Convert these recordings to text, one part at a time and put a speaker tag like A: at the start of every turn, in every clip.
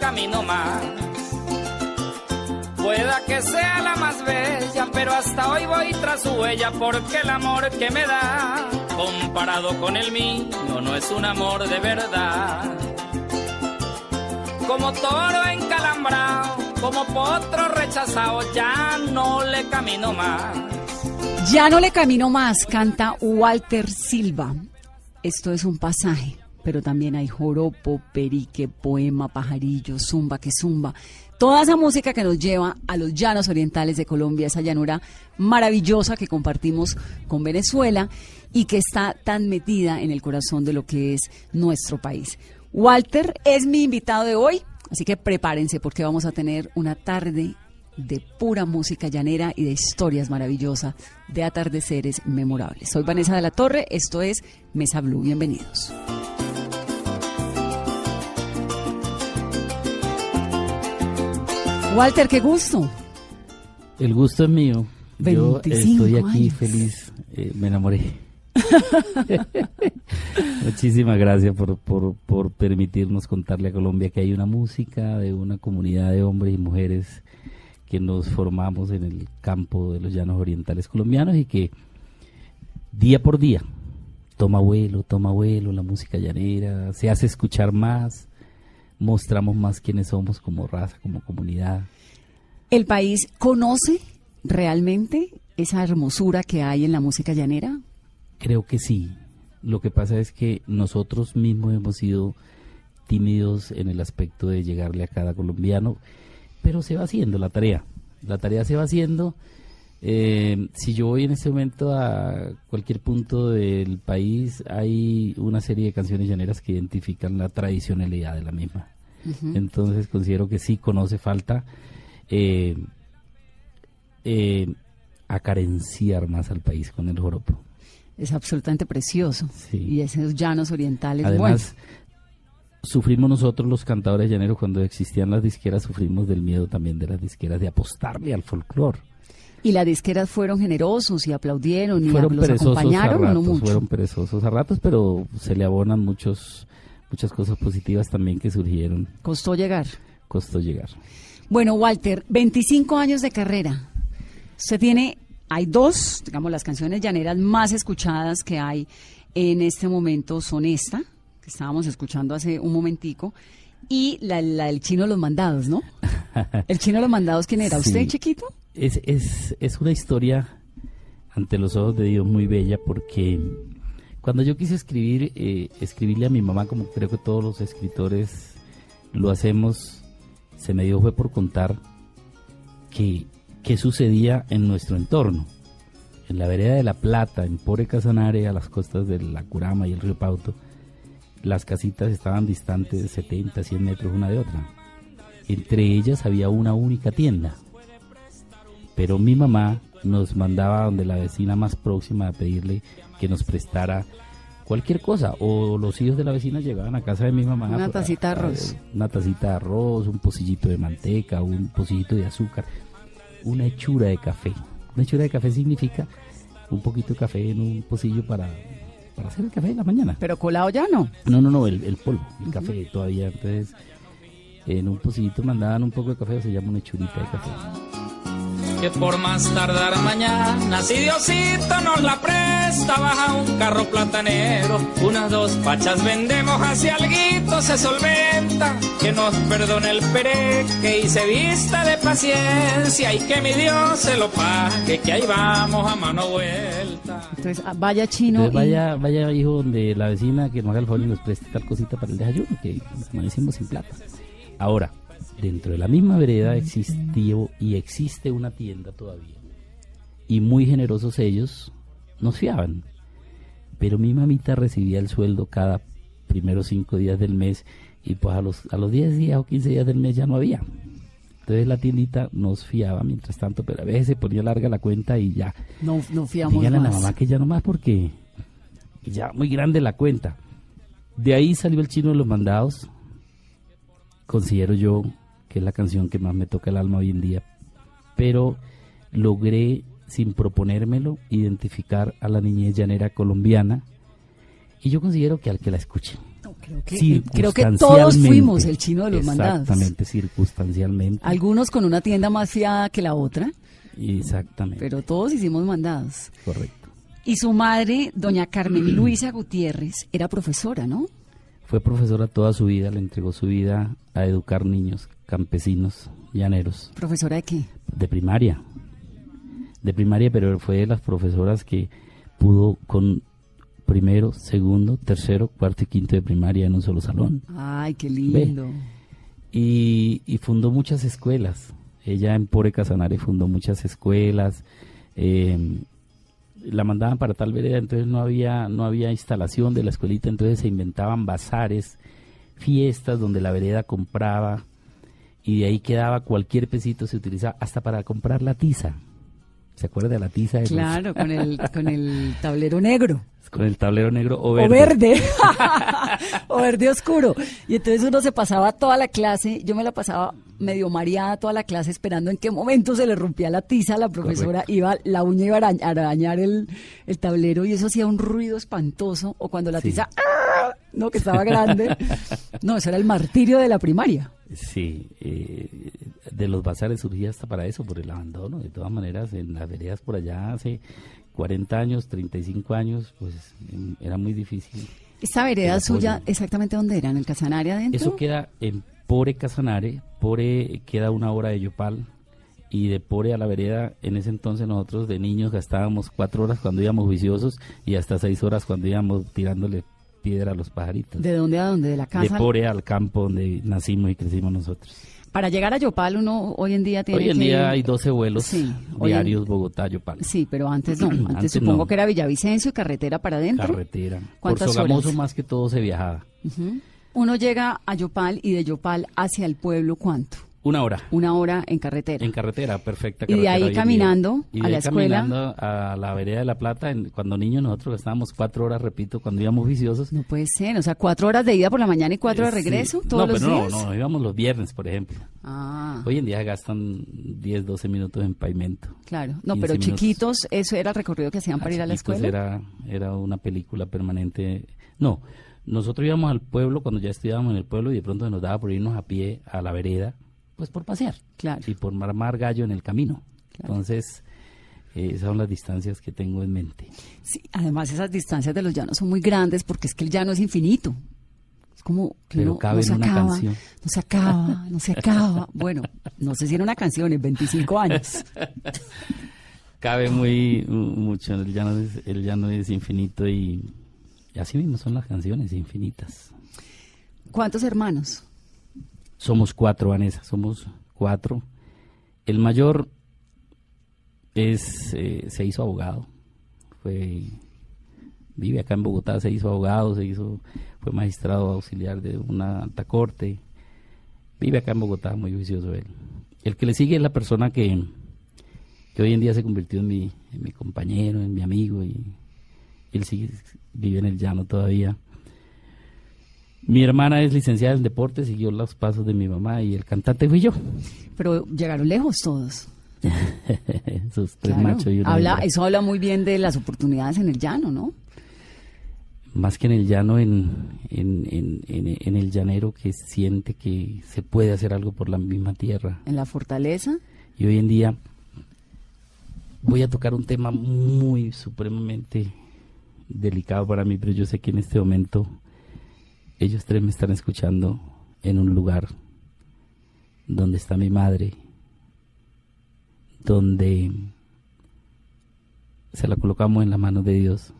A: Camino más. Pueda que sea la más bella, pero hasta hoy voy tras su huella porque el amor que me da, comparado con el mío, no es un amor de verdad. Como toro encalambrado, como potro rechazado, ya no le camino más.
B: Ya no le camino más, canta Walter Silva. Esto es un pasaje, pero también hay joropo, perique, poema, pajarillo, zumba que zumba. Toda esa música que nos lleva a los llanos orientales de Colombia, esa llanura maravillosa que compartimos con Venezuela y que está tan metida en el corazón de lo que es nuestro país. Walter es mi invitado de hoy, así que prepárense porque vamos a tener una tarde de pura música llanera y de historias maravillosas, de atardeceres memorables. Soy Vanessa de la Torre, esto es Mesa Blue, bienvenidos. Walter, qué gusto.
C: El gusto es mío. Yo
B: 25
C: estoy aquí
B: años.
C: feliz, eh, me enamoré. Muchísimas gracias por, por, por permitirnos contarle a Colombia que hay una música de una comunidad de hombres y mujeres que nos formamos en el campo de los llanos orientales colombianos y que día por día toma vuelo, toma vuelo la música llanera, se hace escuchar más, mostramos más quiénes somos como raza, como comunidad.
B: ¿El país conoce realmente esa hermosura que hay en la música llanera?
C: Creo que sí. Lo que pasa es que nosotros mismos hemos sido tímidos en el aspecto de llegarle a cada colombiano, pero se va haciendo la tarea. La tarea se va haciendo. Eh, si yo voy en este momento a cualquier punto del país, hay una serie de canciones llaneras que identifican la tradicionalidad de la misma. Entonces considero que sí conoce falta eh, eh, acarenciar más al país con el joropo.
B: Es absolutamente precioso.
C: Sí.
B: Y esos llanos orientales,
C: Además,
B: bueno,
C: sufrimos nosotros los cantadores llaneros cuando existían las disqueras, sufrimos del miedo también de las disqueras de apostarle al folclore.
B: Y las disqueras fueron generosos y aplaudieron y
C: Fueron
B: los
C: perezosos a
B: acompañaron,
C: ratos,
B: no mucho.
C: fueron perezosos a ratos, pero se le abonan muchos muchas cosas positivas también que surgieron.
B: Costó llegar.
C: Costó llegar.
B: Bueno, Walter, 25 años de carrera. Usted tiene, hay dos, digamos, las canciones llaneras más escuchadas que hay en este momento son esta, que estábamos escuchando hace un momentico, y la, la del chino de los mandados, ¿no? El chino de los mandados, ¿quién era? ¿Usted, chiquito?
C: Es, es, es una historia ante los ojos de Dios muy bella porque cuando yo quise escribir, eh, escribirle a mi mamá, como creo que todos los escritores lo hacemos, se me dio fue por contar que qué sucedía en nuestro entorno. En la vereda de La Plata, en Pore Casanare, a las costas de la Curama y el río Pauto, las casitas estaban distantes de 70, 100 metros una de otra. Entre ellas había una única tienda. Pero mi mamá nos mandaba donde la vecina más próxima a pedirle que nos prestara cualquier cosa. O los hijos de la vecina llegaban a casa de mi mamá.
B: Una
C: a-
B: tacita de arroz.
C: Una tacita de arroz, un pocillito de manteca, un pocillito de azúcar, una hechura de café. Una hechura de café significa un poquito de café en un pocillo para, para hacer el café de la mañana.
B: Pero colado ya no.
C: No, no, no, el, el polvo, el café todavía. Entonces, en un pocillito mandaban un poco de café, se llama una hechurita de café.
A: Que por más tardar mañana, si Diosito nos la presta, baja un carro platanero, unas dos pachas vendemos hacia alguito se solventa, que nos perdone el pereque y se vista de paciencia y que mi Dios se lo pague, que ahí vamos a mano vuelta.
B: Entonces, ah, vaya chino.
C: Entonces,
B: y-
C: vaya, vaya hijo donde la vecina que nos haga el favor y nos preste tal cosita para el desayuno, que amanecimos sin plata. Ahora, dentro de la misma vereda existió y existe una tienda todavía. Y muy generosos ellos nos fiaban. Pero mi mamita recibía el sueldo cada primeros cinco días del mes y pues a los, a los 10 días o 15 días del mes ya no había. Entonces la tiendita nos fiaba mientras tanto, pero a veces se ponía larga la cuenta y ya.
B: no, no fiamos
C: a la
B: más.
C: mamá que ya no más porque ya muy grande la cuenta. De ahí salió el chino de los mandados. Considero yo que es la canción que más me toca el alma hoy en día. Pero logré, sin proponérmelo, identificar a la niñez llanera colombiana. Y yo considero que al que la escuche.
B: No, creo, que, creo que todos fuimos el chino de los mandados.
C: Exactamente, circunstancialmente.
B: Algunos con una tienda más fiada que la otra,
C: Exactamente,
B: pero todos hicimos mandados.
C: correcto.
B: Y su madre, doña Carmen Luisa Gutiérrez, era profesora, ¿no?
C: Fue profesora toda su vida, le entregó su vida a educar niños campesinos, llaneros,
B: ¿Profesora de qué?
C: de primaria. De primaria, pero fue de las profesoras que pudo con primero, segundo, tercero, cuarto y quinto de primaria en un solo salón.
B: Ay, qué lindo.
C: Y, y fundó muchas escuelas. Ella en Pore Casanare fundó muchas escuelas. eh, la mandaban para tal vereda, entonces no había, no había instalación de la escuelita, entonces se inventaban bazares, fiestas donde la vereda compraba y de ahí quedaba cualquier pesito, se utilizaba hasta para comprar la tiza. ¿Se acuerda de la tiza? de los-
B: Claro, con el, con el tablero negro.
C: con el tablero negro o
B: O
C: verde.
B: verde. o verde oscuro. Y entonces uno se pasaba toda la clase, yo me la pasaba medio mareada toda la clase esperando en qué momento se le rompía la tiza a la profesora,
C: Correcto.
B: iba, la uña iba a arañ- a arañar el, el tablero y eso hacía un ruido espantoso. O cuando la
C: Sí.
B: tiza, ¡ah! No, que estaba grande. No, eso era el martirio de la primaria.
C: Sí, eh, de los bazares surgía hasta para eso, por el abandono. De todas maneras, en las veredas por allá hace 40 años, 35 años, pues em, era muy difícil.
B: Esta vereda suya, ¿exactamente dónde era? ¿En el Casanare adentro?
C: Eso queda en Pore Casanare, Pore queda una hora de Yopal y de Pore a la vereda, en ese entonces nosotros de niños gastábamos cuatro horas cuando íbamos viciosos y hasta seis horas cuando íbamos tirándole piedra a los pajaritos.
B: ¿De dónde a dónde? ¿De la
C: De
B: casa?
C: Pore al campo donde nacimos y crecimos nosotros.
B: Para llegar a Yopal uno hoy en día tiene
C: Hoy en
B: que-
C: día hay 12 vuelos
B: Sí, hoy en-
C: diarios Bogotá-Yopal.
B: Sí, pero antes no. Antes,
C: Antes
B: supongo
C: no.
B: que era Villavicencio y carretera para adentro.
C: Carretera. Por
B: ¿Cuántas
C: Sogamoso
B: horas?
C: más que todo se viajaba.
B: Uno llega a Yopal y de Yopal hacia el pueblo, ¿cuánto?
C: Una hora.
B: Una hora en carretera.
C: En carretera, perfecta.
B: Y de ahí caminando
C: Y
B: a la escuela.
C: caminando a la vereda de La Plata. en- cuando niños nosotros estábamos cuatro horas, repito, cuando íbamos viciosos.
B: No puede ser, o sea, cuatro horas de ida por la mañana y cuatro de
C: Eh, sí.
B: regreso todos
C: no,
B: los
C: pero
B: días.
C: No, no, íbamos los viernes, por ejemplo.
B: Ah,
C: Hoy en día gastan 10, 12 minutos en pavimento.
B: claro. No,
C: 15
B: pero
C: minutos.
B: chiquitos, eso era el recorrido que hacían para
C: A
B: ir a la escuela.
C: Era, era una película permanente. No, nosotros íbamos al pueblo cuando ya estudiábamos en el pueblo y de pronto nos daba por irnos a pie a la vereda, pues por pasear.
B: Claro.
C: Y por marmar gallo en el camino.
B: Claro.
C: Entonces, eh, esas son las distancias que tengo en mente.
B: Sí, además esas distancias de los llanos son muy grandes porque es que el llano es infinito. Es como que
C: Pero
B: uno
C: cabe
B: no se
C: en una
B: acaba,
C: canción.
B: no se acaba, no se acaba. Bueno, no sé si era una canción en 25 años.
C: Cabe muy mu- mucho, el llano es, el llano es infinito y, y así mismo son las canciones infinitas.
B: ¿Cuántos hermanos?
C: Somos cuatro, Vanessa, somos cuatro. El mayor es eh, se hizo abogado, fue vive acá en Bogotá, se hizo abogado, se hizo fue magistrado auxiliar de una alta corte, vive acá en Bogotá, muy juicioso él. El que le sigue es la persona que, que hoy en día se convirtió en mi, en mi compañero, en mi amigo y él sigue vive en el llano todavía. Mi hermana es licenciada en deporte, siguió los pasos de mi mamá y el cantante fui yo.
B: Pero llegaron lejos todos.
C: Sus tres
B: Claro.
C: machos y una
B: Habla,
C: hembra.
B: eso habla muy bien de las oportunidades en el llano, ¿no?
C: Más que en el llano, en, en, en, en- en el llanero que siente que se puede hacer algo por la misma tierra.
B: En la fortaleza.
C: Y hoy en día voy a tocar un tema muy supremamente delicado para mí, pero yo sé que en este momento ellos tres me están escuchando en un lugar donde está mi madre, donde se la colocamos en la mano de Dios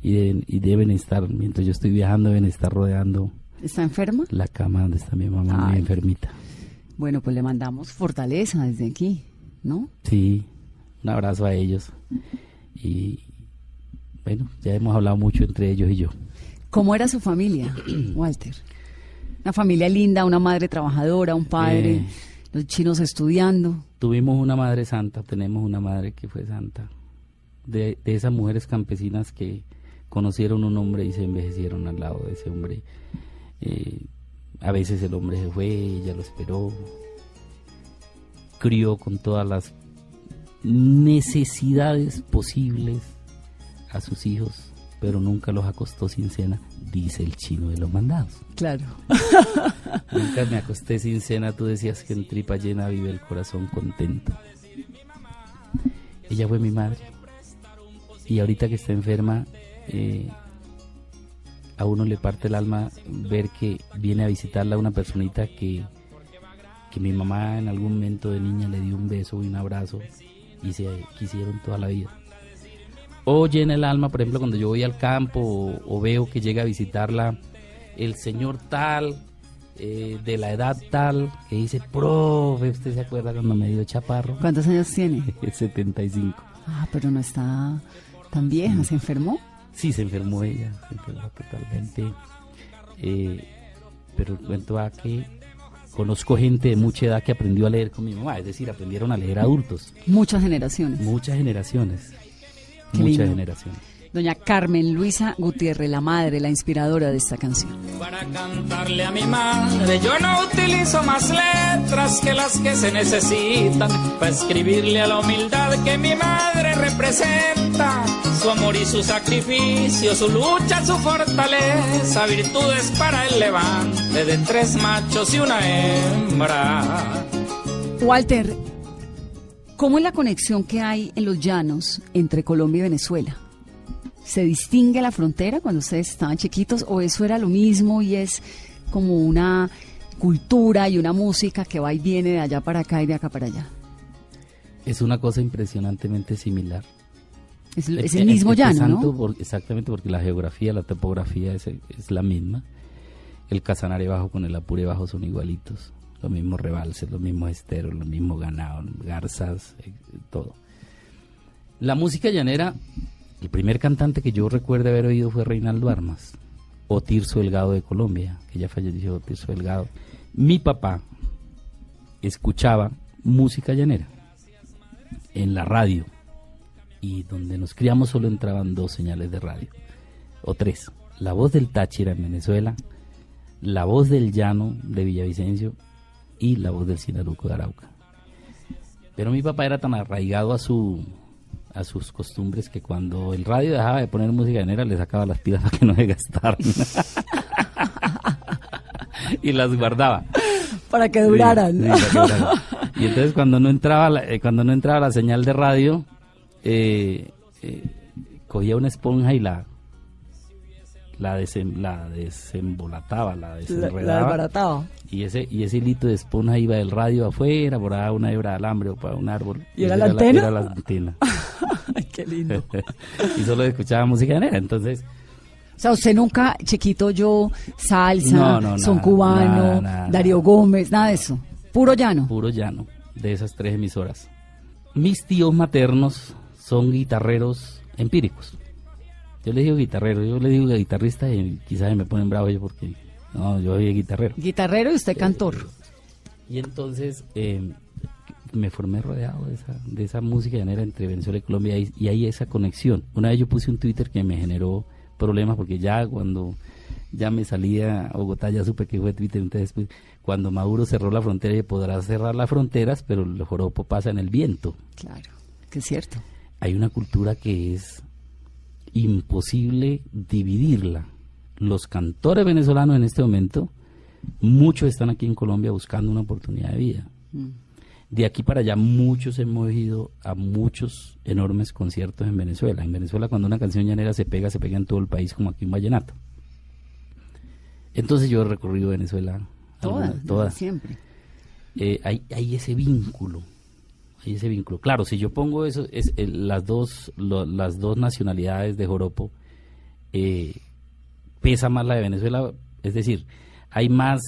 C: y, deben estar, mientras yo estoy viajando, deben estar rodeando.
B: ¿Está enferma?
C: La cama donde está mi mamá, muy enfermita.
B: Bueno, pues le mandamos fortaleza desde aquí, ¿no?
C: Sí, un abrazo a ellos. Y bueno, ya hemos hablado mucho entre ellos y yo.
B: ¿Cómo era su familia, Walter? Una familia linda, una madre trabajadora, un padre, eh, los chinos estudiando.
C: Tuvimos una madre santa, tenemos una madre que fue santa. De, de esas mujeres campesinas que conocieron un hombre y se envejecieron al lado de ese hombre. Eh, a veces el hombre se fue, ella lo esperó, crió con todas las necesidades posibles a sus hijos, pero nunca los acostó sin cena, dice el chino de los mandados.
B: Claro.
C: nunca me acosté sin cena, tú decías que en tripa llena vive el corazón contento. Ella fue mi madre. Y ahorita que está enferma, eh, a uno le parte el alma ver que viene a visitarla una personita que, que mi mamá en algún momento de niña le dio un beso y un abrazo y se quisieron toda la vida. O llena el alma, por ejemplo, cuando yo voy al campo o, veo que llega a visitarla el señor tal, eh, de la edad tal, que dice, profe, ¿usted se acuerda cuando me dio chaparro?
B: ¿Cuántos años tiene?
C: 75.
B: Ah, pero no está tan vieja, ¿se enfermó?
C: Sí, se enfermó ella, se enfermó totalmente. Eh, pero cuento a que conozco gente de mucha edad que aprendió a leer con mi mamá, es decir, aprendieron a leer adultos.
B: Muchas generaciones.
C: Muchas generaciones. Muchas generaciones
B: doña Carmen Luisa Gutiérrez, la madre, la inspiradora de esta canción.
A: Para cantarle a mi madre, yo no utilizo más letras que las que se necesitan, para escribirle a la humildad que mi madre representa, su amor y su sacrificio, su lucha, su fortaleza, virtudes para el levante de tres machos y una hembra.
B: Walter, ¿cómo es la conexión que hay en los llanos entre Colombia y Venezuela? ¿Se distingue la frontera cuando ustedes estaban chiquitos o eso era lo mismo y es como una cultura y una música que va y viene de allá para acá y de acá para allá?
C: Es una cosa impresionantemente similar.
B: Es, el mismo llano, ¿no?
C: exactamente, porque la geografía, la topografía es, es la misma. El Casanare Bajo con el Apure Bajo son igualitos. Los mismos rebalses, los mismos esteros, los mismos ganados, garzas, eh, todo. La música llanera el primer cantante que yo recuerdo haber oído fue Reinaldo Armas, o Tirso Delgado de Colombia, que ya falleció Tirso Delgado. Mi papá escuchaba música llanera en la radio y donde nos criamos solo entraban dos señales de radio, o tres. La voz del Táchira en Venezuela, la voz del llano de Villavicencio y la voz del Sinaruco de Arauca. Pero mi papá era tan arraigado a su a sus costumbres que cuando el radio dejaba de poner música llanera le sacaba las pilas para que no se gastaran. y las guardaba.
B: Para que duraran.
C: Y entonces cuando no entraba la, eh, cuando no entraba la señal de radio, eh, eh, cogía una esponja y la la, la desembolataba, la desenredaba.
B: La,
C: y ese, y ese hilito de esponja iba del radio afuera, por una hebra de alambre o para un árbol.
B: ¿Y, era, la antena?
C: era la antena.
B: Ay, qué lindo.
C: y solo escuchaba música negra, entonces...
B: O sea, usted nunca, chiquito, yo, salsa, son cubano, Darío Gómez, nada de eso. Puro llano.
C: Puro llano, de esas tres emisoras. Mis tíos maternos son guitarreros empíricos. Yo le digo guitarrero, yo le digo guitarrista y quizás me ponen bravo yo porque no, yo soy guitarrero.
B: Guitarrero y usted cantor.
C: Y entonces eh, me formé rodeado de esa, de esa música llanera entre Venezuela y Colombia y, y hay esa conexión. Una vez yo puse un Twitter que me generó problemas porque ya cuando ya me salía a Bogotá ya supe que fue Twitter, entonces pues, cuando Maduro cerró la frontera y podrá cerrar las fronteras, pero el joropo pasa en el viento.
B: Claro, que es cierto.
C: Hay una cultura que es imposible dividirla. Los cantores venezolanos en este momento, muchos están aquí en Colombia buscando una oportunidad de vida. Mm. De aquí para allá muchos hemos ido a muchos enormes conciertos en Venezuela. En Venezuela cuando una canción llanera se pega, se pega en todo el país como aquí un vallenato. Entonces yo he recorrido Venezuela.
B: Toda, siempre.
C: Eh, hay, hay ese vínculo hay ese vínculo. Claro, si yo pongo eso, es eh, las dos las dos nacionalidades de Joropo, eh, pesa más la de Venezuela, es decir, hay más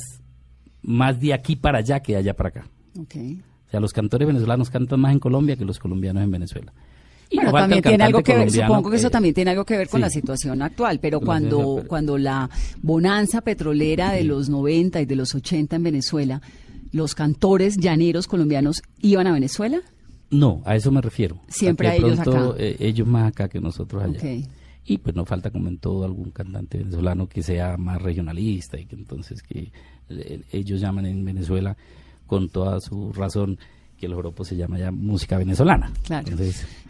C: más de aquí para allá que de allá para acá.
B: Okay.
C: O sea, los cantores venezolanos cantan más en Colombia que los colombianos en Venezuela.
B: Y bueno, también tiene algo que ver, supongo que eso también tiene algo que ver con la situación actual, pero cuando, cuando la bonanza petrolera de los 90 y de los 80 en Venezuela los cantores llaneros colombianos iban a Venezuela?
C: No, a eso me refiero.
B: Siempre a, ellos acá.
C: Eh, ellos más acá que nosotros allá. Y pues no falta como en todo algún cantante venezolano que sea más regionalista y que entonces que eh, ellos llaman en Venezuela con toda su razón que el joropo se llama ya música venezolana.
B: Claro.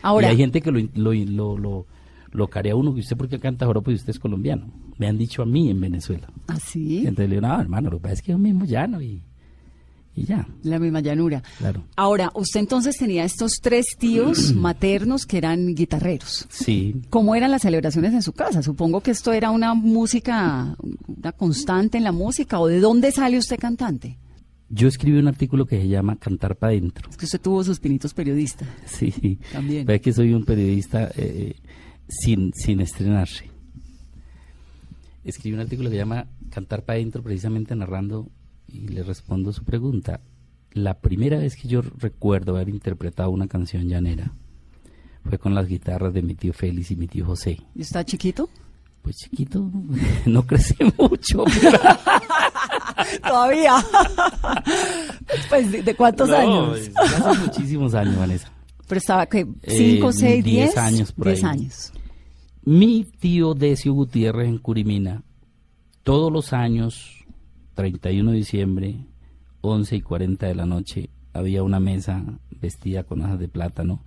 C: Ahora, y hay gente que lo, lo, lo, lo, carea uno, que usted porque canta joropo y usted es colombiano. Me han dicho a mí en Venezuela.
B: ¿Ah, sí?
C: Entonces le digo, no, hermano, lo que pasa es que es un mismo llano y y ya.
B: La misma llanura.
C: Claro.
B: Ahora, usted entonces tenía estos tres tíos maternos que eran guitarreros.
C: Sí.
B: ¿Cómo eran las celebraciones en su casa? Supongo que esto era una música, una constante en la música, o de dónde sale usted cantante?
C: Yo escribí un artículo que se llama Cantar para adentro.
B: Es que usted tuvo sus pinitos periodistas.
C: Sí, sí.
B: También.
C: Ve que soy un periodista eh, sin, sin estrenarse. Escribí un artículo que se llama Cantar para adentro, precisamente narrando y le respondo su pregunta. La primera vez que yo recuerdo haber interpretado una canción llanera fue con las guitarras de mi tío Félix y mi tío José.
B: ¿Y está chiquito?
C: Pues chiquito, no crecí mucho.
B: Todavía. pues, ¿de cuántos años?
C: Hace muchísimos años, Vanessa.
B: Pero estaba, que ¿Cinco, eh, seis, diez?
C: Diez años por
B: diez años.
C: Mi tío Decio Gutiérrez en Curimina, todos los años 31 de diciembre, 11 y 40 de la noche, había una mesa vestida con hojas de plátano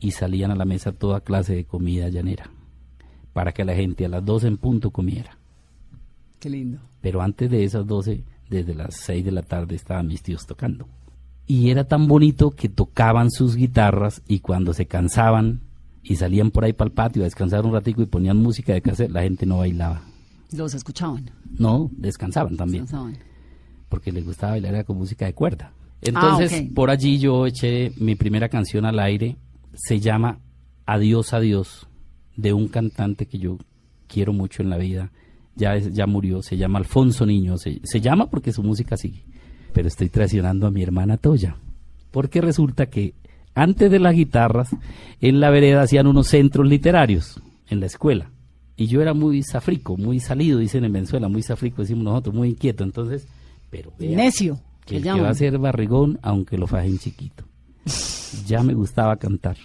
C: y salían a la mesa toda clase de comida llanera para que la gente a las 12 en punto comiera.
B: Qué lindo.
C: Pero antes de esas 12, desde las 6 de la tarde estaban mis tíos tocando. Y era tan bonito que tocaban sus guitarras y cuando se cansaban y salían por ahí para el patio a descansar un ratico y ponían música de cassette, la gente no bailaba.
B: ¿Los escuchaban?
C: No, descansaban también. Porque les gustaba bailar con música de cuerda. Entonces, ah, por allí yo eché mi primera canción al aire. Se llama Adiós, adiós, de un cantante que yo quiero mucho en la vida. Ya, ya murió, se llama Alfonso Niño. Se, se llama porque su música sigue. Pero estoy traicionando a mi hermana Toya. Porque resulta que antes de las guitarras, en la vereda hacían unos centros literarios en la escuela y yo era muy zafrico, muy salido, dicen en Venezuela, muy zafrico, decimos nosotros, muy inquieto. Entonces, pero
B: Necio.
C: Que, que va a ser barrigón, aunque lo fajen chiquito. ya me gustaba cantar.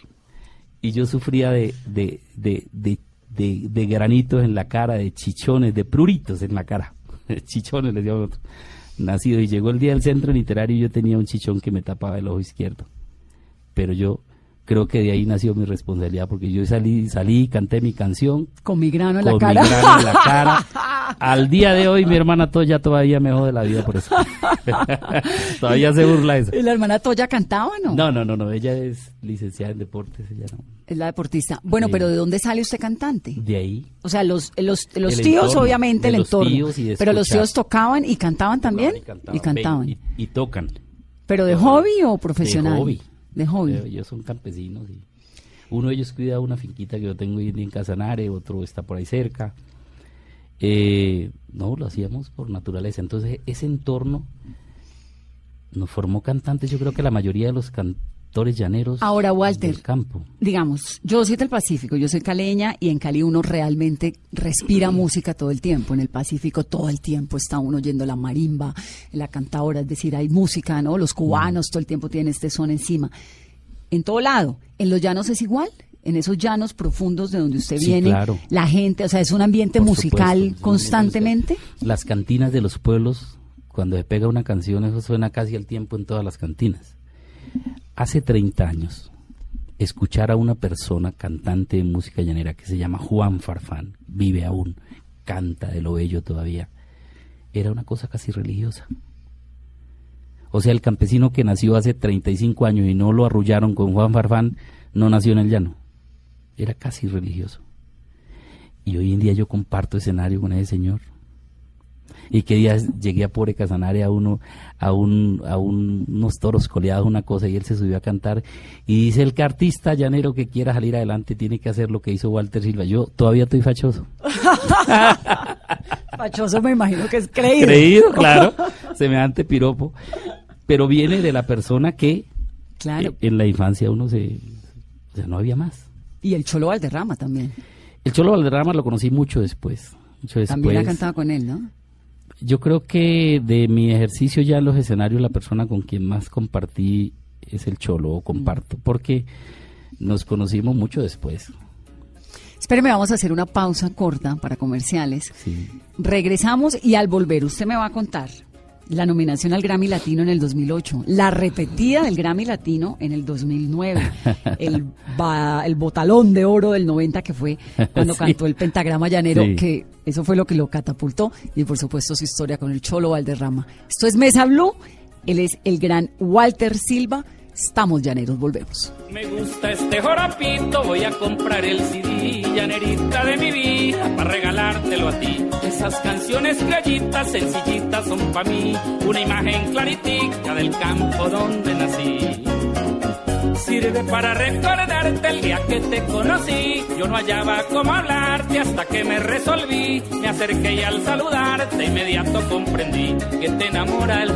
C: Y yo sufría de, de, de, de, de, granitos en la cara, de chichones, de pruritos en la cara. chichones, les digo Nacido. Y llegó el día del centro literario y yo tenía un chichón que me tapaba el ojo izquierdo. Pero yo creo que de ahí nació mi responsabilidad, porque yo salí, salí, canté mi canción.
B: Con mi grano en la cara.
C: Con mi grano en la cara. Al día de hoy mi hermana Toya todavía me jode la vida por eso. todavía se burla eso.
B: ¿Y la hermana Toya cantaba no?
C: No, no, no, no, ella es licenciada en deportes, ella no.
B: Es la deportista. Bueno, pero ¿de dónde sale usted cantante?
C: De ahí.
B: O sea, los, los, los tíos, obviamente, el entorno. pero los tíos tocaban y cantaban también. y cantaban.
C: Y, tocan.
B: ¿Pero de hobby o profesional?
C: De hobby
B: de hobby.
C: ellos son campesinos y uno de ellos cuida una finquita que yo tengo en Casanare, otro está por ahí cerca. Eh, no, lo hacíamos por naturaleza. Entonces, ese entorno nos formó cantantes. Yo creo que la mayoría de los cantores llaneros
B: Ahora, Walter,
C: del campo.
B: Digamos, yo soy del Pacífico, yo soy caleña y en Cali uno realmente respira música todo el tiempo. En el Pacífico todo el tiempo está uno oyendo la marimba, la cantadora, es decir, hay música, ¿no? Los cubanos todo el tiempo tienen este son encima. En todo lado. ¿En los llanos es igual? en esos llanos profundos de donde usted viene, la gente, o sea, es un ambiente musical constantemente.
C: Las cantinas de los pueblos, cuando se pega una canción, eso suena casi al tiempo en todas las cantinas. Hace 30 años, escuchar a una persona cantante de música llanera que se llama Juan Farfán, vive aún, canta de lo bello todavía, era una cosa casi religiosa. O sea, el campesino que nació hace 35 años y no lo arrullaron con Juan Farfán, no nació en el llano. Era casi religioso. Y hoy en día yo comparto escenario con ese señor. Y que día llegué a Pobre Casanare a uno, a un, a unos toros coleados, una cosa, y él se subió a cantar. Y dice el cartista llanero que quiera salir adelante tiene que hacer lo que hizo Walter Silva. Yo todavía estoy fachoso.
B: fachoso me imagino que es creído.
C: Creído, claro. Semejante piropo. Pero viene de la persona que claro. Eh, en la infancia uno se, o sea, no había más.
B: Y el Cholo Valderrama también.
C: El Cholo Valderrama lo conocí mucho después. Mucho después.
B: También ha cantado con él, ¿no?
C: Yo creo que de mi ejercicio ya en los escenarios, la persona con quien más compartí es el Cholo, o comparto, porque nos conocimos mucho después.
B: Espéreme, vamos a hacer una pausa corta para comerciales. Sí. Regresamos y al volver usted me va a contar la nominación al Grammy Latino en el 2008, la repetida del Grammy Latino en el 2009, el, el botalón de oro del 90 que fue cuando cantó el pentagrama llanero, que eso fue lo que lo catapultó, y por supuesto su historia con el Cholo Valderrama. Esto es Mesa Blue, él es el gran Walter Silva. Estamos llaneros, volvemos.
A: Me gusta este joropito, voy a comprar el CD, llanerita de mi vida, para regalártelo a ti. Esas canciones claritas, sencillitas son para mí, una imagen claritica del campo donde nací. Sirve para recordarte el día que te conocí. Yo no hallaba cómo hablarte hasta que me resolví. Me acerqué y al saludarte inmediato comprendí que te enamora el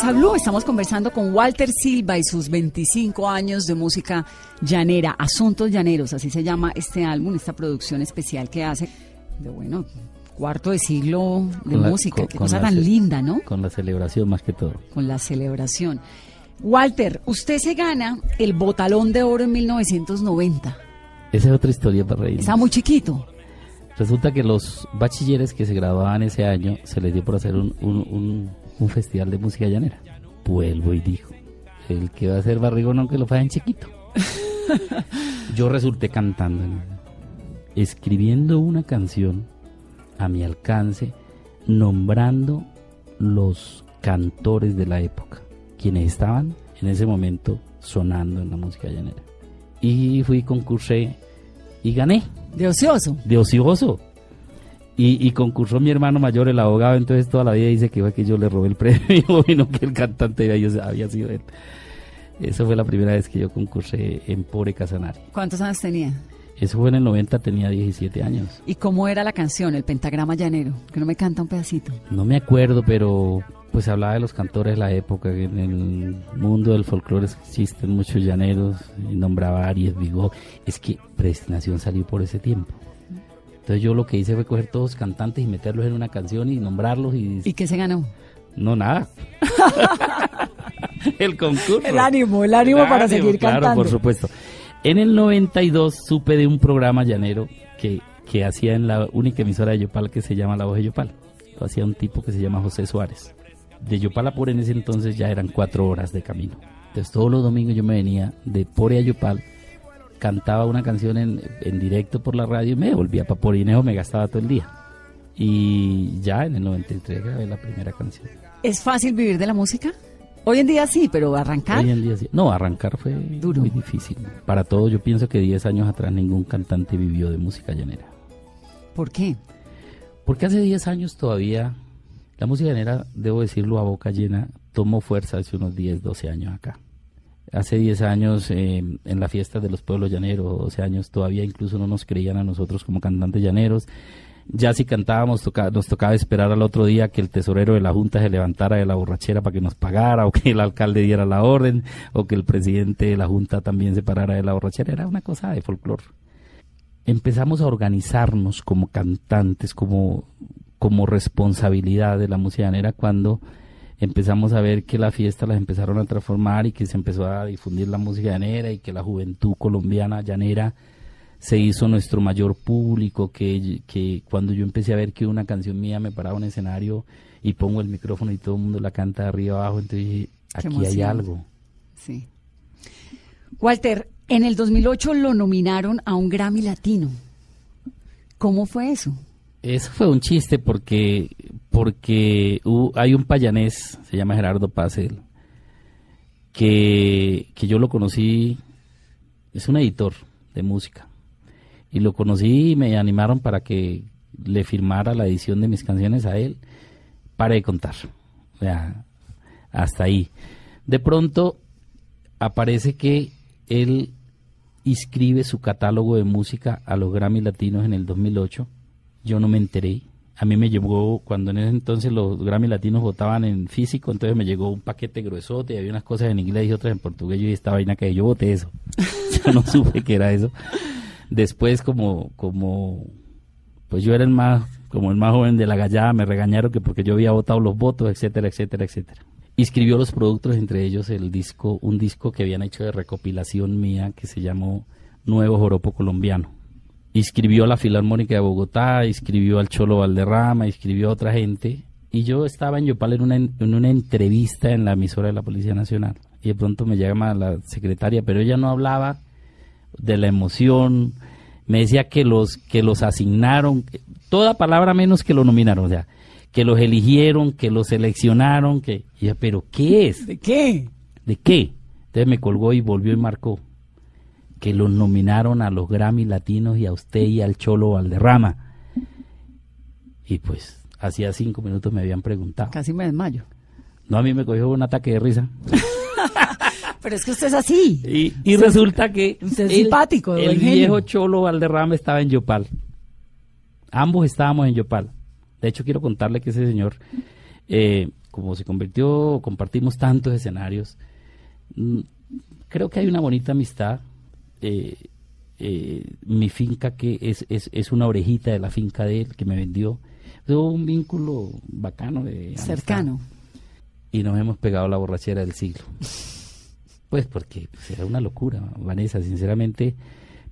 B: Mesa Blue. Estamos conversando con Walter Silva y sus 25 años de música llanera, Asuntos Llaneros, así se llama este álbum, esta producción especial que hace. De bueno, cuarto de siglo de música. Qué cosa tan linda, ¿no?
C: Con la celebración más que todo.
B: Con la celebración. Walter, usted se gana el botalón de oro en 1990.
C: Esa es otra historia para reír.
B: Estaba muy chiquito.
C: Resulta que los bachilleres que se graduaban ese año se les dio por hacer un, un, festival de música llanera. Vuelvo y dijo, el que va a ser barrigón aunque lo en chiquito. Yo resulté cantando, escribiendo una canción a mi alcance, nombrando los cantores de la época, quienes estaban en ese momento sonando en la música llanera. Y fui, concursé y gané.
B: ¿De ocioso?
C: De ocioso. Y, y, concursó mi hermano mayor, el abogado, entonces toda la vida dice que fue que yo le robé el premio y no que el cantante había sido él. Esa fue la primera vez que yo concursé en Pobre Casanare.
B: ¿Cuántos años tenía?
C: Eso fue en el 90, tenía 17 años.
B: ¿Y cómo era la canción, el pentagrama llanero? Que no me canta un pedacito.
C: No me acuerdo, pero pues hablaba de los cantores de la época. En el mundo del folclore existen muchos llaneros, y nombraba Aries, Vigo. Es que Predestinación salió por ese tiempo. Entonces yo lo que hice fue coger todos los cantantes y meterlos en una canción y nombrarlos. ¿Y,
B: ¿Y qué se ganó?
C: No, nada. el concurso.
B: El ánimo, el ánimo para seguir cantando.
C: Claro, por supuesto. En el 92 supe de un programa llanero que, que hacía en la única emisora de Yopal que se llama La Voz de Yopal. Lo hacía un tipo que se llama José Suárez. De Yopal a Pore en ese entonces ya eran cuatro horas de camino. Entonces todos los domingos yo me venía de Pore a Yopal, cantaba una canción en, en directo por la radio y me volvía para Porinejo, me gastaba todo el día. Y ya en el 93 grabé la primera canción.
B: ¿Es fácil vivir de la música? Hoy en día sí, pero arrancar.
C: Hoy en día sí. No, arrancar fue Duro. muy difícil. Para todos, yo pienso que 10 años atrás ningún cantante vivió de música llanera.
B: ¿Por qué?
C: Porque hace 10 años todavía la música llanera, debo decirlo a boca llena, tomó fuerza hace unos 10, 12 años acá. Hace 10 años eh, en la fiesta de los pueblos llaneros, 12 años, todavía incluso no nos creían a nosotros como cantantes llaneros. Ya si cantábamos, nos tocaba esperar al otro día que el tesorero de la Junta se levantara de la borrachera para que nos pagara, o que el alcalde diera la orden, o que el presidente de la Junta también se parara de la borrachera. Era una cosa de folclore. Empezamos a organizarnos como cantantes, como, como responsabilidad de la música llanera cuando empezamos a ver que la fiesta las empezaron a transformar y que se empezó a difundir la música llanera y que la juventud colombiana llanera se hizo nuestro mayor público, que, que cuando yo empecé a ver que una canción mía me paraba en escenario y pongo el micrófono y todo el mundo la canta de arriba abajo, entonces dije, aquí hay algo.
B: Sí. Walter, en el 2008 lo nominaron a un Grammy Latino. ¿Cómo fue eso?
C: Eso fue un chiste porque, porque hay un payanés, se llama Gerardo Pacel, que, que yo lo conocí, es un editor de música y lo conocí y me animaron para que le firmara la edición de mis canciones a él. Para de contar. O sea, hasta ahí. De pronto aparece que él inscribe su catálogo de música a los Grammy Latinos en el 2008. Yo no me enteré. A mí me llegó, cuando en ese entonces los Grammy Latinos votaban en físico, entonces me llegó un paquete gruesote, y había unas cosas en inglés y otras en portugués, y esta vaina que yo voté eso. yo no supe que era eso. Después como, como, pues yo era el más, como el más joven de la gallada, me regañaron que porque yo había votado los votos, etcétera, etcétera, etcétera. Inscribió los productos, entre ellos el disco, un disco que habían hecho de recopilación mía que se llamó Nuevo Joropo Colombiano. Inscribió a la Filarmónica de Bogotá, inscribió al Cholo Valderrama, inscribió a otra gente. Y yo estaba en Yopal en una, en una entrevista en la emisora de la Policía Nacional. Y de pronto me llama la secretaria, pero ella no hablaba de la emoción, me decía que los que los asignaron, toda palabra menos que lo nominaron, o sea, que los eligieron, que los seleccionaron, que y pero ¿qué es?
B: ¿De qué?
C: ¿De qué? Entonces me colgó y volvió y marcó que los nominaron a los Grammy Latinos y a usted y al Cholo Valderrama. Y pues hacía cinco minutos me habían preguntado.
B: Casi me desmayo.
C: No, a mí me cogió un ataque de risa.
B: Pero es que usted es así.
C: Y, resulta que
B: usted es simpático.
C: El viejo Cholo Valderrama estaba en Yopal. Ambos estábamos en Yopal. De hecho, quiero contarle que ese señor, eh, como se convirtió, compartimos tantos escenarios, mm, creo que hay una bonita amistad. Eh, eh, mi finca, que es, es, es, una orejita de la finca de él, que me vendió. Tuvo un vínculo bacano. De
B: Cercano.
C: Y nos hemos pegado la borrachera del siglo. Pues porque pues, era una locura, Vanessa, sinceramente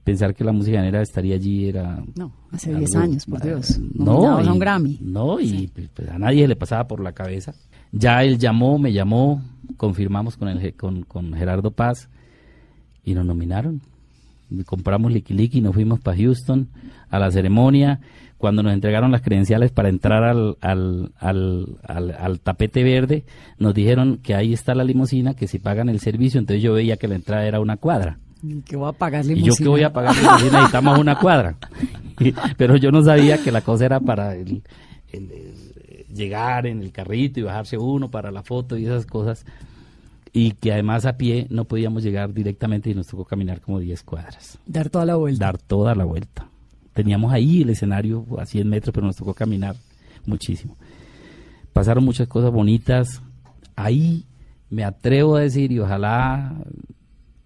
C: pensar que la música llanera estaría allí era...
B: No, hace 10 años, por Dios. No, y, un Grammy.
C: No, y pues, pues, a nadie le pasaba por la cabeza. Ya él llamó, me llamó, confirmamos con, el, con, con Gerardo Paz y nos nominaron. Y compramos Liqui y nos fuimos para Houston a la ceremonia cuando nos entregaron las credenciales para entrar al, al, al, tapete verde, nos dijeron que ahí está la limusina, que si pagan el servicio, entonces yo veía que la entrada era una cuadra.
B: ¿Qué voy a pagar limusina?
C: Y yo que voy a pagar limusina, necesitamos una cuadra. Pero yo no sabía que la cosa era para el, llegar en el carrito y bajarse uno para la foto y esas cosas. Y que además a pie no podíamos llegar directamente y nos tocó caminar como 10 cuadras.
B: Dar toda la vuelta.
C: Dar toda la vuelta teníamos ahí el escenario a 100 metros, pero nos tocó caminar muchísimo. Pasaron muchas cosas bonitas. Ahí me atrevo a decir, y ojalá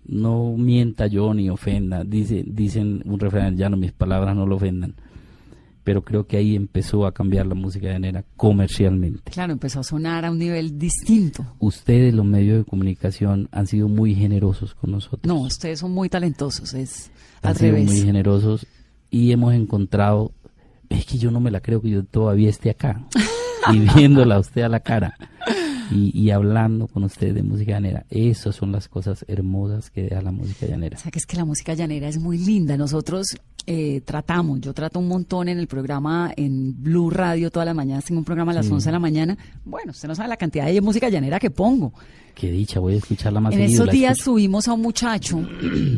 C: no mienta yo ni ofenda, dice, dicen un refrán, ya no, mis palabras no lo ofendan. Pero creo que ahí empezó a cambiar la música de Nera comercialmente.
B: Claro, empezó a sonar a un nivel distinto.
C: Ustedes, los medios de comunicación, han sido muy generosos con nosotros.
B: No, ustedes son muy talentosos, es
C: han
B: al
C: sido muy generosos y hemos encontrado, es que yo no me la creo que yo todavía esté acá, y viéndola a usted a la cara y, hablando con usted de música llanera. Esas son las cosas hermosas que da la música llanera.
B: O sea, que es que la música llanera es muy linda. Nosotros eh, tratamos, yo trato un montón en el programa, en Blue Radio todas las mañanas, tengo un programa a las 11 de la mañana. Bueno, usted no sabe la cantidad de música llanera que pongo.
C: Qué dicha, voy a escucharla más
B: En esos días subimos a un muchacho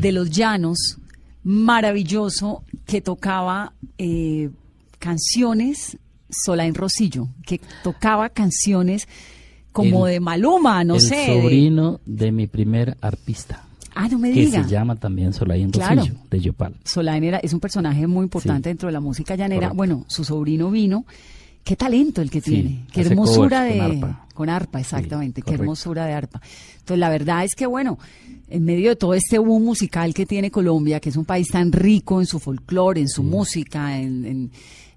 B: de los llanos maravilloso que tocaba eh, canciones, Sola en Rosillo, que tocaba canciones como
C: El-
B: de Maluma, no
C: el
B: sé. de-
C: sobrino de mi primer arpista,
B: Ah, no me
C: que
B: diga.
C: se llama también Solain
B: Claro.
C: Rosillo, de Yopal.
B: Solain era- es un personaje muy importante
C: Sí.
B: dentro de la música llanera.
C: Correcto.
B: Bueno, su sobrino vino. Qué talento el que
C: Sí,
B: tiene. Qué hermosura de.
C: con arpa.
B: Con arpa, exactamente. Qué hermosura de arpa. Entonces, la verdad es que, bueno, en medio de todo este boom musical que tiene Colombia, que es un país tan rico en su folclore, en su música, en, en-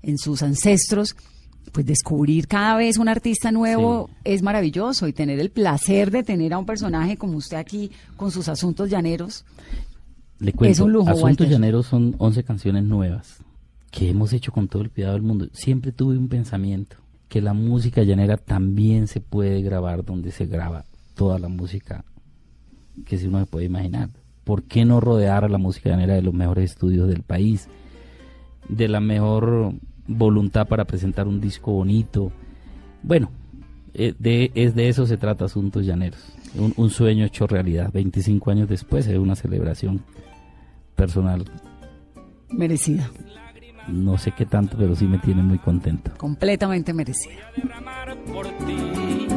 B: en sus ancestros, pues descubrir cada vez un artista nuevo es maravilloso y tener el placer de tener a un personaje como usted aquí con sus asuntos llaneros.
C: Le cuento,
B: Es un lujo,
C: Asuntos
B: Walter.
C: Llaneros son 11 canciones nuevas que hemos hecho con todo el cuidado del mundo. Siempre tuve un pensamiento que la música llanera también se puede grabar donde se graba toda la música que si uno se puede imaginar. ¿Por qué no rodear a la música llanera de los mejores estudios del país? De la mejor voluntad para presentar un disco bonito. Bueno, eh, de, es de eso se trata Asuntos Llaneros. Un, un sueño hecho realidad. 25 años después es una celebración personal.
B: Merecida,
C: No sé qué tanto, pero sí me tiene muy contento.
B: completamente merecida.
A: derramar por ti.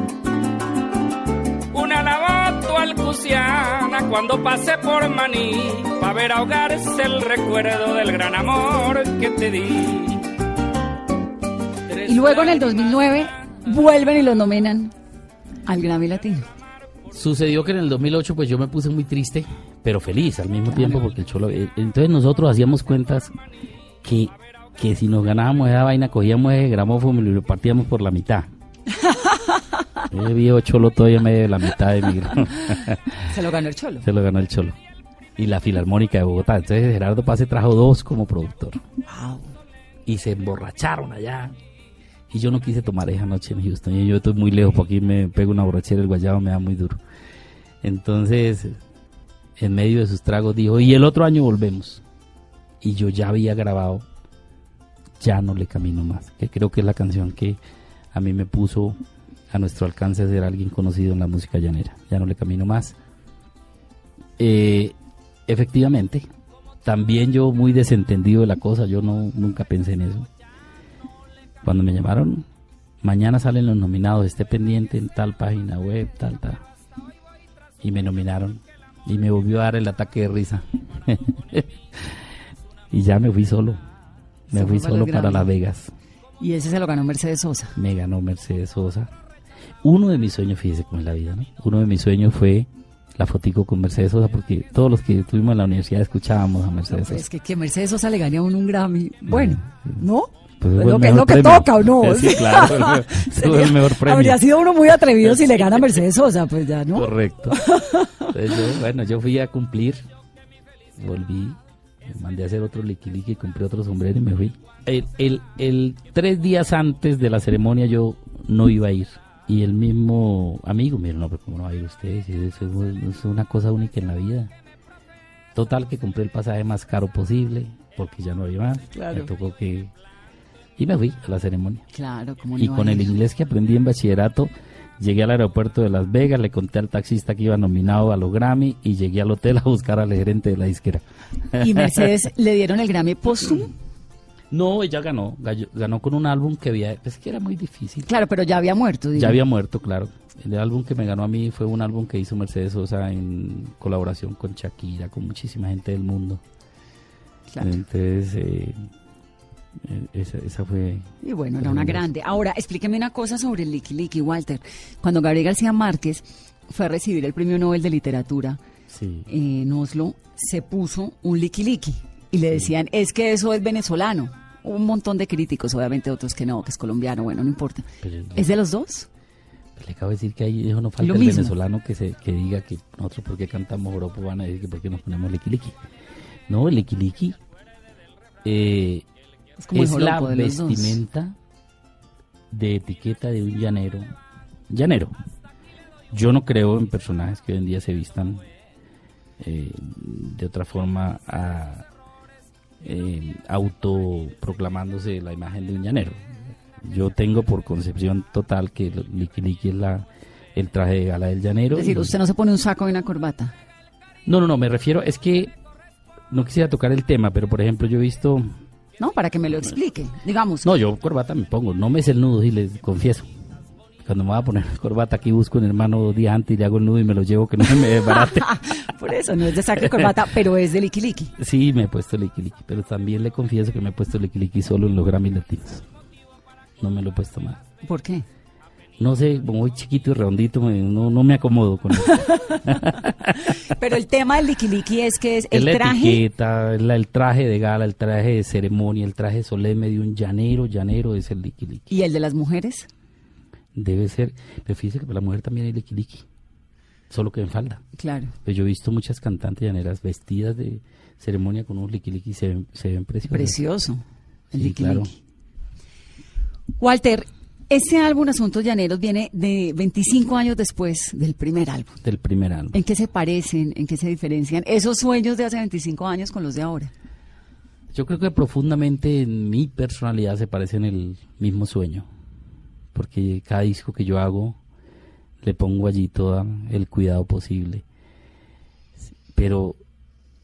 A: Una lavato alcusiana cuando pasé por Maní, pa' ver ahogarse el recuerdo del gran amor que te di.
B: Y luego en el 2009 vuelven y los nominan al Grammy Latino.
C: Sucedió que en el 2008 pues yo me puse muy triste, pero feliz al mismo tiempo porque el Cholo... eh, Entonces nosotros hacíamos cuentas que, que si nos ganábamos esa vaina, cogíamos ese gramófono y lo partíamos por la mitad. Ese viejo Cholo todavía me debe la mitad de mi.
B: Se lo ganó el Cholo.
C: Se lo ganó el Cholo. Y la Filarmónica de Bogotá. Entonces Gerardo Pase trajo dos como productor. Y se emborracharon allá. Y yo no quise tomar esa noche en Houston. Y yo estoy muy lejos, porque aquí me pego una borrachera, el guayabo me da muy duro. Entonces, en medio de sus tragos dijo, y el otro año volvemos. Y yo ya había grabado Ya no le camino más, que creo que es la canción que a mí me puso a nuestro alcance ser alguien conocido en la música llanera. Ya no le camino más. Eh, efectivamente, también yo muy desentendido de la cosa, yo no nunca pensé en eso. Cuando me llamaron, mañana salen los nominados, esté pendiente en tal página web, tal, tal. Y me nominaron y me volvió a dar el ataque de risa. y ya me fui solo. Me
B: Se
C: fui
B: para
C: solo para. Las Vegas.
B: Y ese se lo ganó Mercedes Sosa.
C: Me ganó Mercedes Sosa. Uno de mis sueños, fíjese cómo es la vida, ¿no? Uno de mis sueños fue la fotico con Mercedes Sosa, porque todos los que estuvimos en la universidad escuchábamos a Mercedes
B: Pues
C: Sosa.
B: que, que Mercedes Sosa le a uno un Grammy. Bueno, ¿no?
C: Pues
B: lo que, es lo que toca, ¿o no?
C: Sí, claro, el mejor- fue el mejor premio.
B: Habría sido uno muy atrevido si le gana Mercedes Sosa, pues ya, ¿no?
C: Correcto. Entonces yo, bueno, yo fui a cumplir, volví, me mandé a hacer otro liqui y compré otro sombrero y me fui. El, el, el tres días antes de la ceremonia yo no iba a ir. Y el mismo amigo me dijo, no, pero ¿cómo no va a ir usted? Si Eso es es una cosa única en la vida. Total que compré el pasaje más caro posible, porque ya no había más.
B: Claro.
C: Me tocó que... Y me fui a la ceremonia.
B: Claro, como
C: Y con el inglés que aprendí en bachillerato, llegué al aeropuerto de Las Vegas, le conté al taxista que iba nominado a los Grammy y llegué al hotel a buscar al gerente de la disquera.
B: Y Mercedes le dieron el Grammy póstumo.
C: No, ella ganó, ganó con un álbum que había, es que era muy difícil.
B: Claro, pero ya había muerto. digo.
C: Ya había muerto, claro. El álbum que me ganó a mí fue un álbum que hizo Mercedes Sosa en colaboración con Shakira, con muchísima gente del mundo.
B: Claro.
C: Entonces, eh, esa, esa fue...
B: Y bueno, era una grande. Ahora, explíqueme una cosa sobre el Licky Licky, Walter. Cuando Gabriel García Márquez fue a recibir el Premio Nobel de Literatura
C: Sí.
B: en Oslo, se puso un Licky Licky. Y le decían, es que eso es venezolano. Un montón de críticos, obviamente otros que no, que es colombiano, bueno, no importa.
C: Pero-
B: ¿Es de los dos?
C: Pues le acabo de decir que ahí eso no falta
B: Lo
C: el
B: mismo.
C: venezolano que se que diga que nosotros porque cantamos joropo van a decir que por qué nos ponemos liquiliqui. No, el liquiliqui eh,
B: Es como el
C: es la
B: de
C: vestimenta de etiqueta de un llanero. Llanero. Yo no creo en personajes que hoy en día se vistan eh, de otra forma a, eh, autoproclamándose la imagen de un llanero. Yo tengo por concepción total que el Liqui Liqui es la, el traje de gala del llanero.
B: Es decir, usted no se pone un saco y una corbata.
C: No, no, no, me refiero, es que no quisiera tocar el tema, pero por ejemplo yo he visto...
B: ¿No? Para que me lo explique. Digamos,
C: No, yo corbata me pongo, no me sé el nudo y les confieso. Cuando me voy a poner corbata aquí busco un hermano dos días antes y le hago el nudo y me lo llevo que no se me desbarate.
B: Por eso, no es de saco y corbata, pero es de liqui liqui.
C: Sí, me he puesto liqui liqui, pero también le confieso que me he puesto liqui liqui solo en los Grammy Latinos. No me lo he puesto más.
B: ¿Por qué?
C: No sé, como voy chiquito y redondito, me- no, no me acomodo con eso.
B: Pero el tema del liqui liqui es que es
C: Es
B: el
C: la
B: traje.
C: etiqueta, la- el traje de gala, el traje de ceremonia, el traje solemne de un llanero, llanero es el liqui liqui.
B: ¿Y el de las mujeres?
C: Debe ser, pero fíjese que para la mujer también hay liqui liqui, solo que en falda.
B: Claro.
C: Pues yo he visto muchas cantantes llaneras vestidas de ceremonia con unos liqui liqui y se ven, se ven preciosas.
B: Precioso. El
C: Sí,
B: liqui
C: claro.
B: Walter, este álbum Asuntos Llaneros viene de 25 años después del primer álbum.
C: Del primer álbum.
B: ¿En qué se parecen? ¿En qué se diferencian esos sueños de hace 25 años con los de ahora?
C: Yo creo que profundamente en mi personalidad se parecen el mismo sueño, porque cada disco que yo hago le pongo allí todo el cuidado posible, pero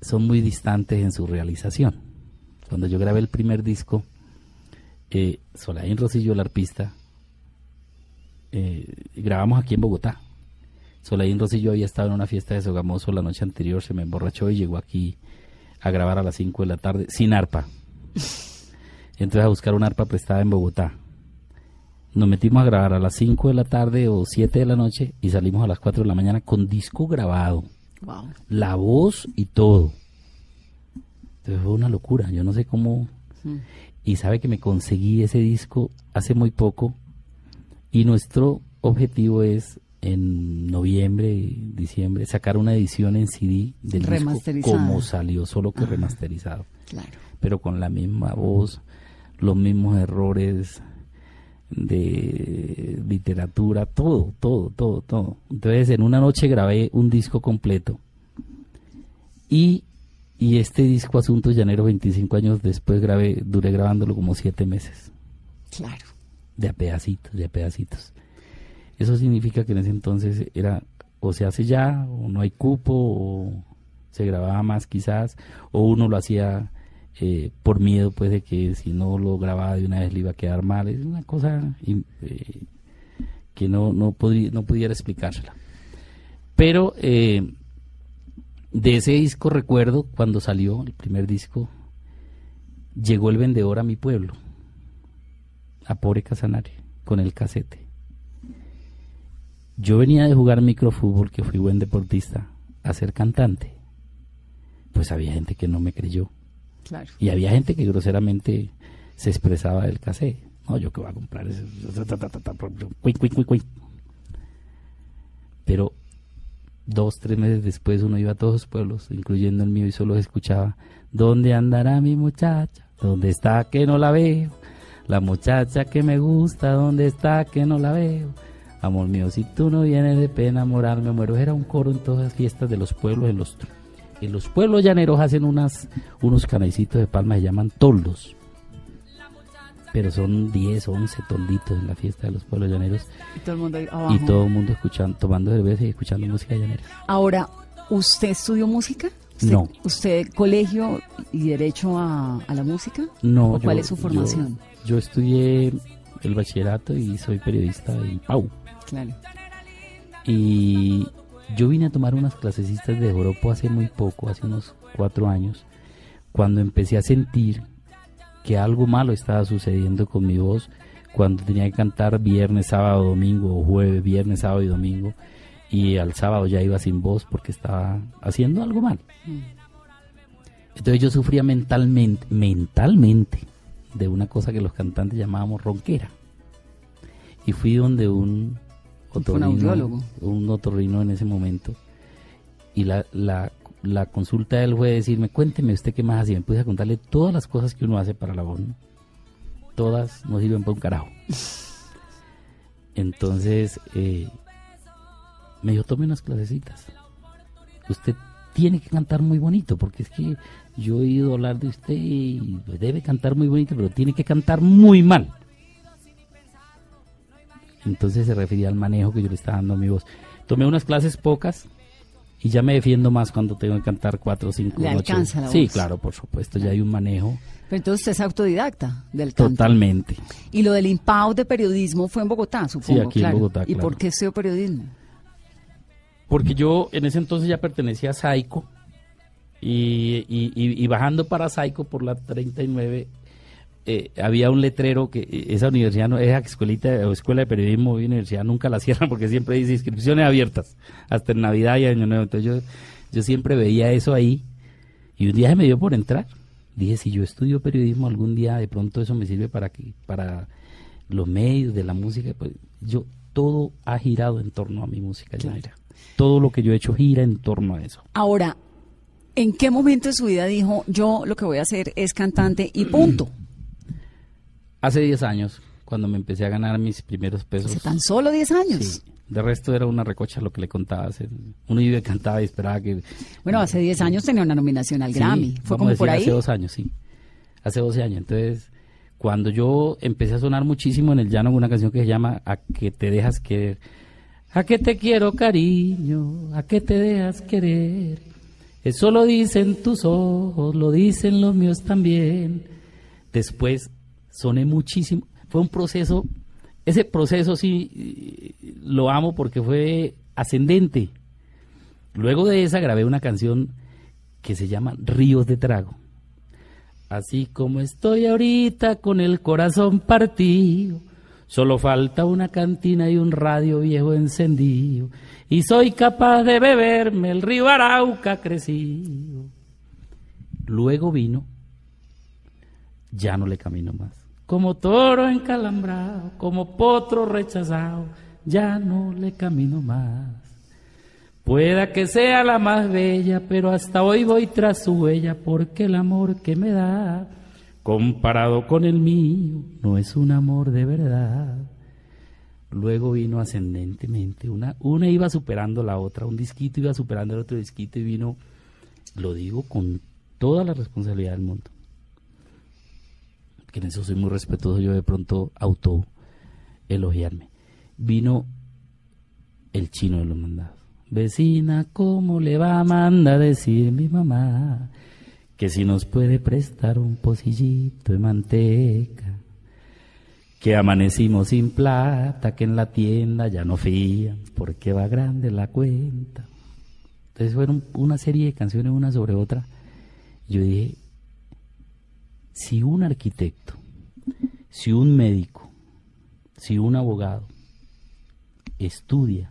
C: son muy distantes en su realización. Cuando yo grabé el primer disco, eh, Solaín Rosillo, el arpista, eh, grabamos aquí en Bogotá. Solaín Rosillo había estado en una fiesta de Sogamoso la noche anterior, se me emborrachó y llegó aquí a grabar a las 5 de la tarde sin arpa. Entonces a buscar una arpa prestada en Bogotá. Nos metimos a grabar a las 5 de la tarde o 7 de la noche y salimos a las 4 de la mañana con disco grabado,
B: Wow.
C: la voz y todo. Entonces fue una locura, yo no sé cómo... Y sabe que me conseguí ese disco hace muy poco y nuestro objetivo es en noviembre y diciembre sacar una edición en CD del disco como salió, solo que remasterizado
B: Claro.
C: pero con la misma voz, los mismos errores de literatura, todo, todo, todo, todo. Entonces en una noche grabé un disco completo y, y este disco Asuntos Llaneros 25 años después grabé, duré grabándolo como siete meses,
B: Claro.
C: De a pedacitos, de a pedacitos. Eso significa que en ese entonces era o se hace ya, o no hay cupo, o se grababa más quizás, o uno lo hacía eh, por miedo pues de que si no lo grababa de una vez le iba a quedar mal. Es una cosa eh, que no, no, no pudiera explicársela. Pero eh, de ese disco recuerdo cuando salió el primer disco, llegó el vendedor a mi pueblo, a Pobre Casanare, con el casete. Yo venía de jugar microfútbol, que fui buen deportista, a ser cantante. Pues había gente que no me creyó.
B: Claro.
C: Y había gente que groseramente se expresaba del cassette. No, yo que voy a comprar ese. Pero dos, tres meses después uno iba a todos los pueblos, incluyendo el mío, y solo escuchaba, ¿dónde andará mi muchacha? ¿Dónde está que no la veo? La muchacha que me gusta, ¿dónde está que no la veo? Amor mío, si tú no vienes de pena morar, me muero. Era un coro en todas las fiestas de los pueblos, en los, en los pueblos llaneros hacen unas, unos canecitos de palma, se llaman toldos. Pero son 10, 11 tolditos en la fiesta de los pueblos llaneros
B: Y todo el mundo ahí abajo.
C: y todo el mundo escuchando, tomando cerveza y escuchando música llanera.
B: Ahora, ¿usted estudió música? ¿Usted,
C: No.
B: ¿Usted colegio y derecho a, a la música?
C: No,
B: ¿O cuál
C: yo-
B: es su formación?
C: Yo, yo estudié el bachillerato y soy periodista en Pau.
B: Claro.
C: Y yo vine a tomar unas clasecitas de joropo hace muy poco, hace unos cuatro años, cuando empecé a sentir que algo malo estaba sucediendo con mi voz, cuando tenía que cantar viernes, sábado, domingo, o jueves, viernes, sábado y domingo, y al sábado ya iba sin voz porque estaba haciendo algo mal. Entonces yo sufría mentalmente, mentalmente, de una cosa que los cantantes llamábamos ronquera. Y fui donde un otorrino, un otorrino en ese momento, y la, la, la consulta de él fue decirme, cuénteme usted qué más hacía. Me puse a contarle todas las cosas que uno hace para la voz. ¿no? Todas no sirven para un carajo. Entonces, eh, me dijo, tome unas clasecitas. Usted tiene que cantar muy bonito, porque es que yo he oído hablar de usted y debe cantar muy bonito, pero tiene que cantar muy mal. Entonces se refería al manejo que yo le estaba dando a mi voz. Tomé unas clases pocas y ya me defiendo más cuando tengo que cantar cuatro o cinco
B: Le
C: noches.
B: alcanza la
C: sí,
B: voz.
C: claro, por supuesto, ya hay un manejo
B: Pero entonces usted es autodidacta del canto.
C: totalmente.
B: Y lo del IMPAO de periodismo fue en Bogotá, supongo.
C: aquí en. Bogotá,
B: ¿Y
C: claro.
B: por qué estudió periodismo?
C: Porque yo en ese entonces ya pertenecía a Saico y, bajando para Saico por la 39 eh, había un letrero que eh, esa universidad, no, esa escuelita o escuela de periodismo y universidad nunca la cierran porque siempre dice inscripciones abiertas hasta en Navidad y Año Nuevo. Entonces yo, yo siempre veía eso ahí y un día se me dio por entrar. Dije, si yo estudio periodismo algún día, de pronto eso me sirve para que para los medios de la música. Pues, yo todo ha girado en torno a mi música. Todo lo que yo he hecho gira en torno a eso.
B: Ahora, ¿en qué momento de su vida dijo, yo lo que voy a hacer es cantante y punto?
C: Hace 10 años, cuando me empecé a ganar mis primeros pesos.
B: Hace tan solo 10 años.
C: sí, de resto era una recocha lo que le contaba. Uno iba cantaba y esperaba que...
B: Bueno, hace 10 años tenía una nominación al
C: Sí,
B: Grammy. Fue como
C: a
B: por
C: decir
B: ahí.
C: Hace dos años, sí. Hace 12 años. Entonces, cuando yo empecé a sonar muchísimo en el llano una canción que se llama A que te dejas querer. A que te quiero cariño, a que te dejas querer. Eso lo dicen tus ojos, lo dicen los míos también. Después soné muchísimo. Fue un proceso, ese proceso sí eh, lo amo porque fue ascendente. Luego de esa grabé una canción que se llama Ríos de Trago. Así como estoy ahorita con el corazón partido, solo falta una cantina y un radio viejo encendido, y soy capaz de beberme el río Arauca crecido. Luego vino, ya no le camino más. Como toro encalambrado, como potro rechazado, ya no le camino más. Pueda que sea la más bella, pero hasta hoy voy tras su huella, porque el amor que me da, comparado con el mío, no es un amor de verdad. Luego vino ascendentemente, una, una iba superando la otra, un disquito iba superando el otro disquito y vino, lo digo con toda la responsabilidad del mundo, que en eso soy muy respetuoso, yo de pronto auto elogiarme. Vino el chino de los mandados. Vecina, ¿cómo le va a mandar decir mi mamá que si nos puede prestar un pocillito de manteca? Que amanecimos sin plata, que en la tienda ya no fían, porque va grande la cuenta. Entonces fueron una serie de canciones una sobre otra. Yo dije, si un arquitecto, si un médico, si un abogado estudia,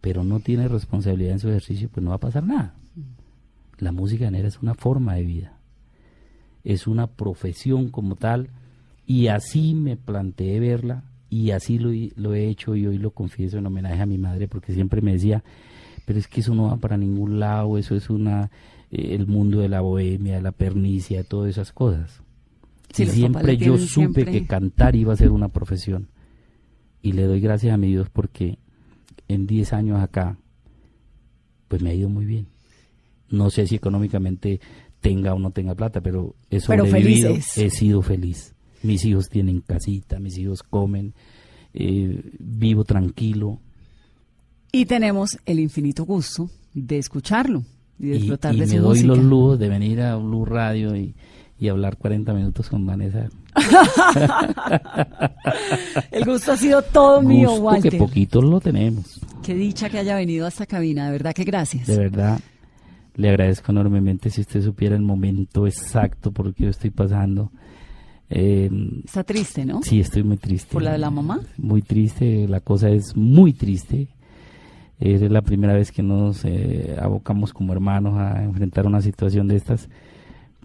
C: pero no tiene responsabilidad en su ejercicio, pues no va a pasar nada. La música llanera es una forma de vida, es una profesión como tal, y así me planteé verla, y así lo, he- lo he hecho, y hoy lo confieso en homenaje a mi madre, porque siempre me decía, pero es que eso no va para ningún lado, eso es una eh, el mundo de la bohemia, de la pernicia, de todas esas cosas.
B: Sí,
C: y siempre yo supe
B: siempre-
C: que cantar iba a ser una profesión. Y le doy gracias a mi Dios porque en 10 años acá, pues me ha ido muy bien. No sé si económicamente tenga o no tenga plata, pero he
B: Pero
C: sobrevivido,
B: felices.
C: he sido feliz. Mis hijos tienen casita, mis hijos comen, eh, vivo tranquilo.
B: Y tenemos el infinito gusto de escucharlo y
C: Y,
B: disfrutar
C: y
B: de
C: me
B: su
C: doy
B: música.
C: los lujos de venir a Blue Radio y, y hablar 40 minutos con Vanessa.
B: El gusto ha sido todo mío, Walter.
C: que poquitos lo tenemos.
B: Qué dicha que haya venido a esta cabina, de verdad que gracias.
C: De verdad, le agradezco enormemente si usted supiera el momento exacto por el que yo estoy pasando. Eh,
B: Está triste, ¿no?
C: sí, estoy muy triste.
B: ¿Por la de la mamá?
C: Muy triste, la cosa es muy triste. Es la primera vez que nos eh, abocamos como hermanos a enfrentar una situación de estas,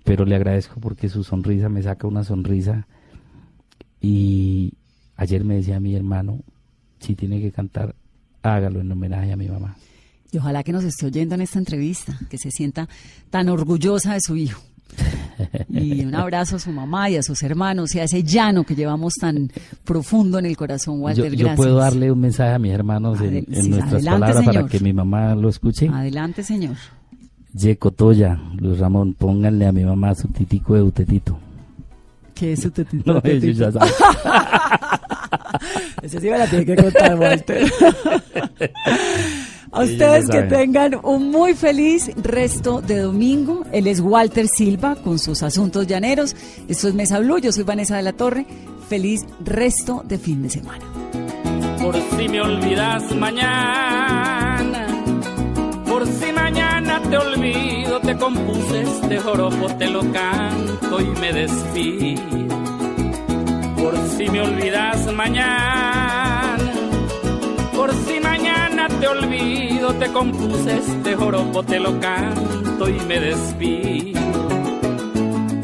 C: pero le agradezco porque su sonrisa me saca una sonrisa. Y ayer me decía mi hermano, si tiene que cantar, hágalo en homenaje a mi mamá.
B: Y ojalá que nos esté oyendo en esta entrevista, que se sienta tan orgullosa de su hijo. Y un abrazo a su mamá y a sus hermanos y a ese llano que llevamos tan profundo en el corazón,
C: Yo,
B: Walter.
C: yo
B: gracias.
C: puedo darle un mensaje a mis hermanos en,
B: Adel-
C: en
B: sí,
C: nuestras
B: adelante,
C: palabras para que mi mamá lo escuche.
B: Adelante, señor.
C: Yeco Toya, Luis Ramón, pónganle a mi mamá su titico de utetito.
B: ¿Qué es su tetito?
C: No, ellos ya saben.
B: Ese sí me la tiene que contar, Walter. A ustedes que tengan un muy feliz resto de domingo. Él es Walter Silva con sus asuntos llaneros. Esto es Mesa Blue. Yo soy Vanessa de la Torre. Feliz resto de fin de semana.
A: Por si me olvidas mañana, por si mañana te olvido, te compuse este joropo, te lo canto y me despido. Por si me olvidas mañana, por si mañana te olvido, te compuse este joropo, te lo canto y me despido.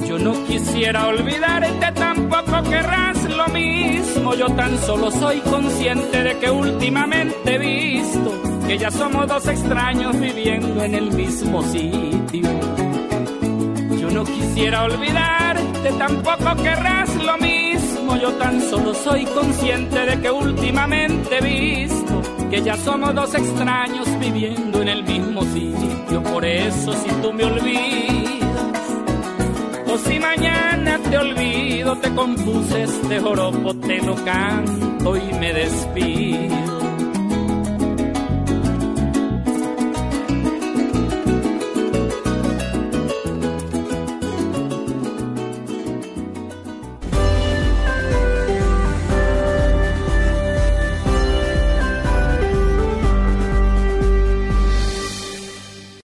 A: Yo no quisiera olvidarte, tampoco querrás lo mismo. Yo tan solo soy consciente de que últimamente he visto que ya somos dos extraños viviendo en el mismo sitio. Yo no quisiera olvidarte, tampoco querrás lo mismo. Yo tan solo soy consciente de que últimamente he visto que ya somos dos extraños viviendo en el mismo sitio. Por eso si tú me olvidas o si mañana te olvido, te compuse este joropo, te lo canto y me despido.